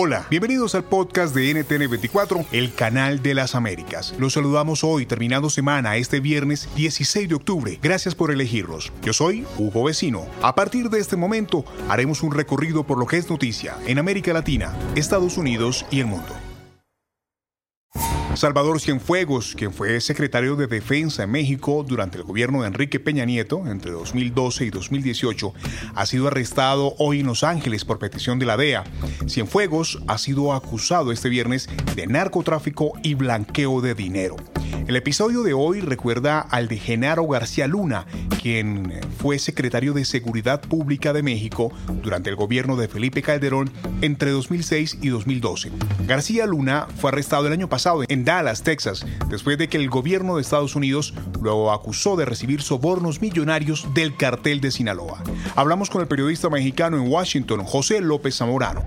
Hola, bienvenidos al podcast de NTN24, el canal de las Américas. Los saludamos hoy, terminando semana, este viernes 16 de octubre. Gracias por elegirlos. Yo soy Hugo Vecino. A partir de este momento, haremos un recorrido por lo que es noticia en América Latina, Estados Unidos y el mundo. Salvador Cienfuegos, quien fue secretario de Defensa en México durante el gobierno de Enrique Peña Nieto entre 2012 y 2018, ha sido arrestado hoy en Los Ángeles por petición de la DEA. Cienfuegos ha sido acusado este viernes de narcotráfico y blanqueo de dinero. El episodio de hoy recuerda al de Genaro García Luna, quien fue secretario de Seguridad Pública de México durante el gobierno de Felipe Calderón entre 2006 y 2012. García Luna fue arrestado el año pasado en Dallas, Texas, después de que el gobierno de Estados Unidos lo acusó de recibir sobornos millonarios del cartel de Sinaloa. Hablamos con el periodista mexicano en Washington, José López Zamorano.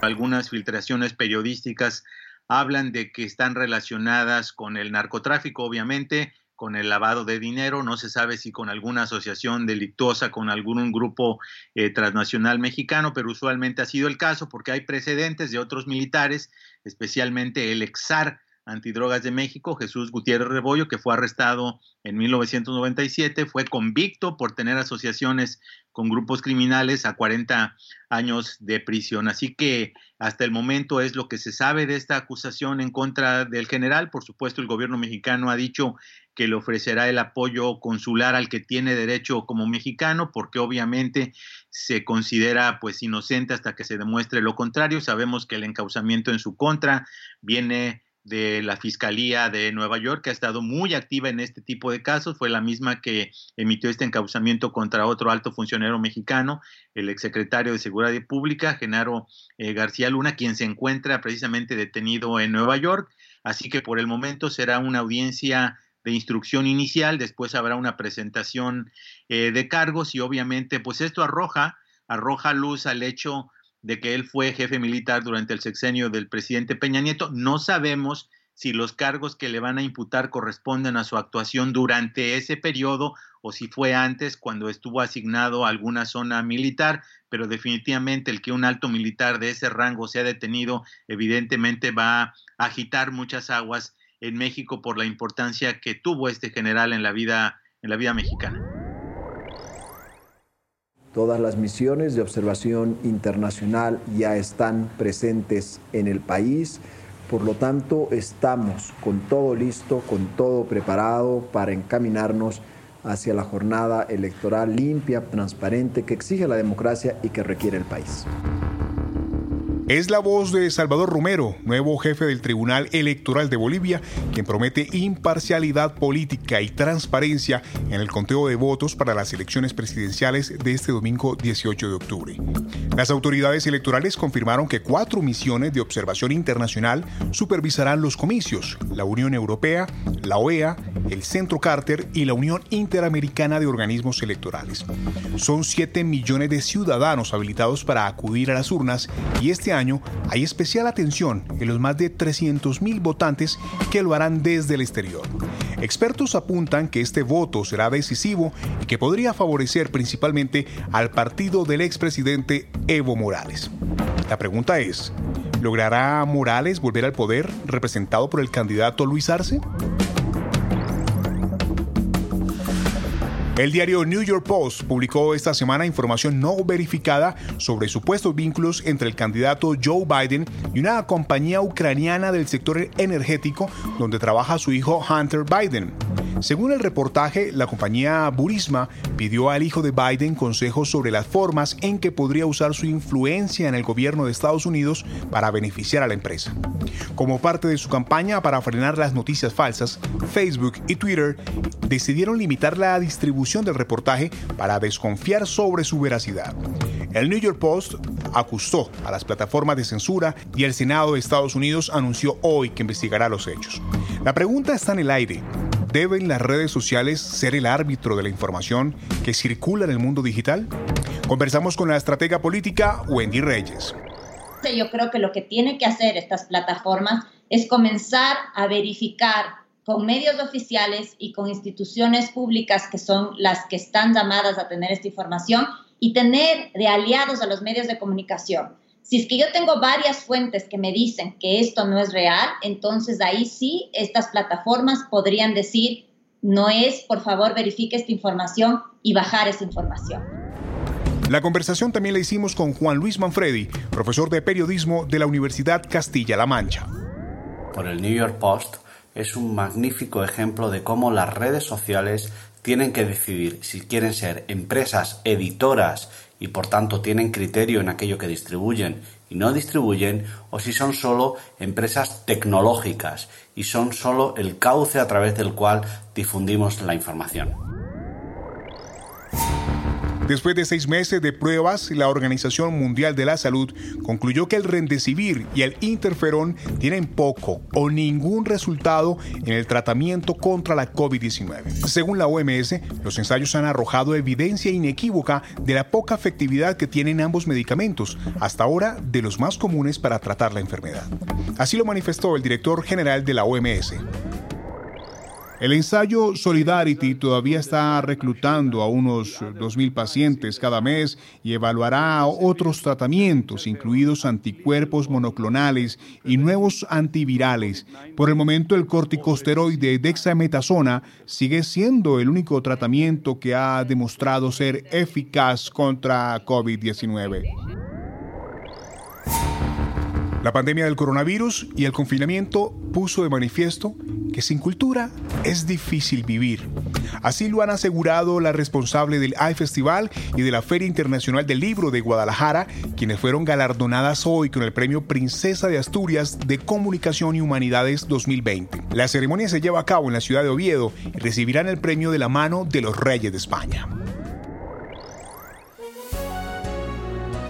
Algunas filtraciones periodísticas hablan de que están relacionadas con el narcotráfico, obviamente, con el lavado de dinero, no se sabe si con alguna asociación delictuosa, con algún grupo eh, transnacional mexicano, pero usualmente ha sido el caso porque hay precedentes de otros militares, especialmente el exar Antidrogas de México, Jesús Gutiérrez Rebollo, que fue arrestado en 1997, fue convicto por tener asociaciones con grupos criminales a 40 años de prisión. Así que hasta el momento es lo que se sabe de esta acusación en contra del general. Por supuesto, el gobierno mexicano ha dicho que le ofrecerá el apoyo consular al que tiene derecho como mexicano, porque obviamente se considera pues inocente hasta que se demuestre lo contrario. Sabemos que el encauzamiento en su contra viene de la Fiscalía de Nueva York, que ha estado muy activa en este tipo de casos, fue la misma que emitió este encauzamiento contra otro alto funcionario mexicano, el exsecretario de Seguridad Pública, Genaro eh, García Luna, quien se encuentra precisamente detenido en Nueva York. Así que por el momento será una audiencia de instrucción inicial, después habrá una presentación eh, de cargos y obviamente pues esto arroja, arroja luz al hecho de que él fue jefe militar durante el sexenio del presidente Peña Nieto. No sabemos si los cargos que le van a imputar corresponden a su actuación durante ese periodo o si fue antes cuando estuvo asignado a alguna zona militar, pero definitivamente el que un alto militar de ese rango sea detenido evidentemente va a agitar muchas aguas en México por la importancia que tuvo este general en la vida en la vida mexicana. Todas las misiones de observación internacional ya están presentes en el país, por lo tanto estamos con todo listo, con todo preparado para encaminarnos hacia la jornada electoral limpia, transparente que exige la democracia y que requiere el país. Es la voz de Salvador Romero, nuevo jefe del Tribunal Electoral de Bolivia, quien promete imparcialidad política y transparencia en el conteo de votos para las elecciones presidenciales de este domingo 18 de octubre. Las autoridades electorales confirmaron que cuatro misiones de observación internacional supervisarán los comicios, la Unión Europea, la OEA, el Centro Carter y la Unión Interamericana de Organismos Electorales. Son 7 millones de ciudadanos habilitados para acudir a las urnas y este año hay especial atención en los más de 300.000 votantes que lo harán desde el exterior. Expertos apuntan que este voto será decisivo y que podría favorecer principalmente al partido del expresidente Evo Morales. La pregunta es, ¿logrará Morales volver al poder representado por el candidato Luis Arce? El diario New York Post publicó esta semana información no verificada sobre supuestos vínculos entre el candidato Joe Biden y una compañía ucraniana del sector energético donde trabaja su hijo Hunter Biden. Según el reportaje, la compañía Burisma pidió al hijo de Biden consejos sobre las formas en que podría usar su influencia en el gobierno de Estados Unidos para beneficiar a la empresa. Como parte de su campaña para frenar las noticias falsas, Facebook y Twitter decidieron limitar la distribución del reportaje para desconfiar sobre su veracidad. El New York Post acusó a las plataformas de censura y el Senado de Estados Unidos anunció hoy que investigará los hechos. La pregunta está en el aire. ¿Deben las redes sociales ser el árbitro de la información que circula en el mundo digital? Conversamos con la estratega política Wendy Reyes. Yo creo que lo que tienen que hacer estas plataformas es comenzar a verificar con medios oficiales y con instituciones públicas que son las que están llamadas a tener esta información y tener de aliados a los medios de comunicación. Si es que yo tengo varias fuentes que me dicen que esto no es real, entonces ahí sí estas plataformas podrían decir, no es, por favor verifique esta información y bajar esa información. La conversación también la hicimos con Juan Luis Manfredi, profesor de periodismo de la Universidad Castilla-La Mancha. Por el New York Post es un magnífico ejemplo de cómo las redes sociales tienen que decidir si quieren ser empresas editoras y por tanto tienen criterio en aquello que distribuyen y no distribuyen, o si son solo empresas tecnológicas y son solo el cauce a través del cual difundimos la información. Después de seis meses de pruebas, la Organización Mundial de la Salud concluyó que el Rendecivir y el interferón tienen poco o ningún resultado en el tratamiento contra la COVID-19. Según la OMS, los ensayos han arrojado evidencia inequívoca de la poca efectividad que tienen ambos medicamentos, hasta ahora de los más comunes para tratar la enfermedad. Así lo manifestó el director general de la OMS. El ensayo Solidarity todavía está reclutando a unos 2.000 pacientes cada mes y evaluará otros tratamientos, incluidos anticuerpos monoclonales y nuevos antivirales. Por el momento, el corticosteroide dexametasona sigue siendo el único tratamiento que ha demostrado ser eficaz contra COVID-19. La pandemia del coronavirus y el confinamiento puso de manifiesto que sin cultura es difícil vivir. Así lo han asegurado la responsable del AI Festival y de la Feria Internacional del Libro de Guadalajara, quienes fueron galardonadas hoy con el Premio Princesa de Asturias de Comunicación y Humanidades 2020. La ceremonia se lleva a cabo en la ciudad de Oviedo y recibirán el premio de la mano de los Reyes de España.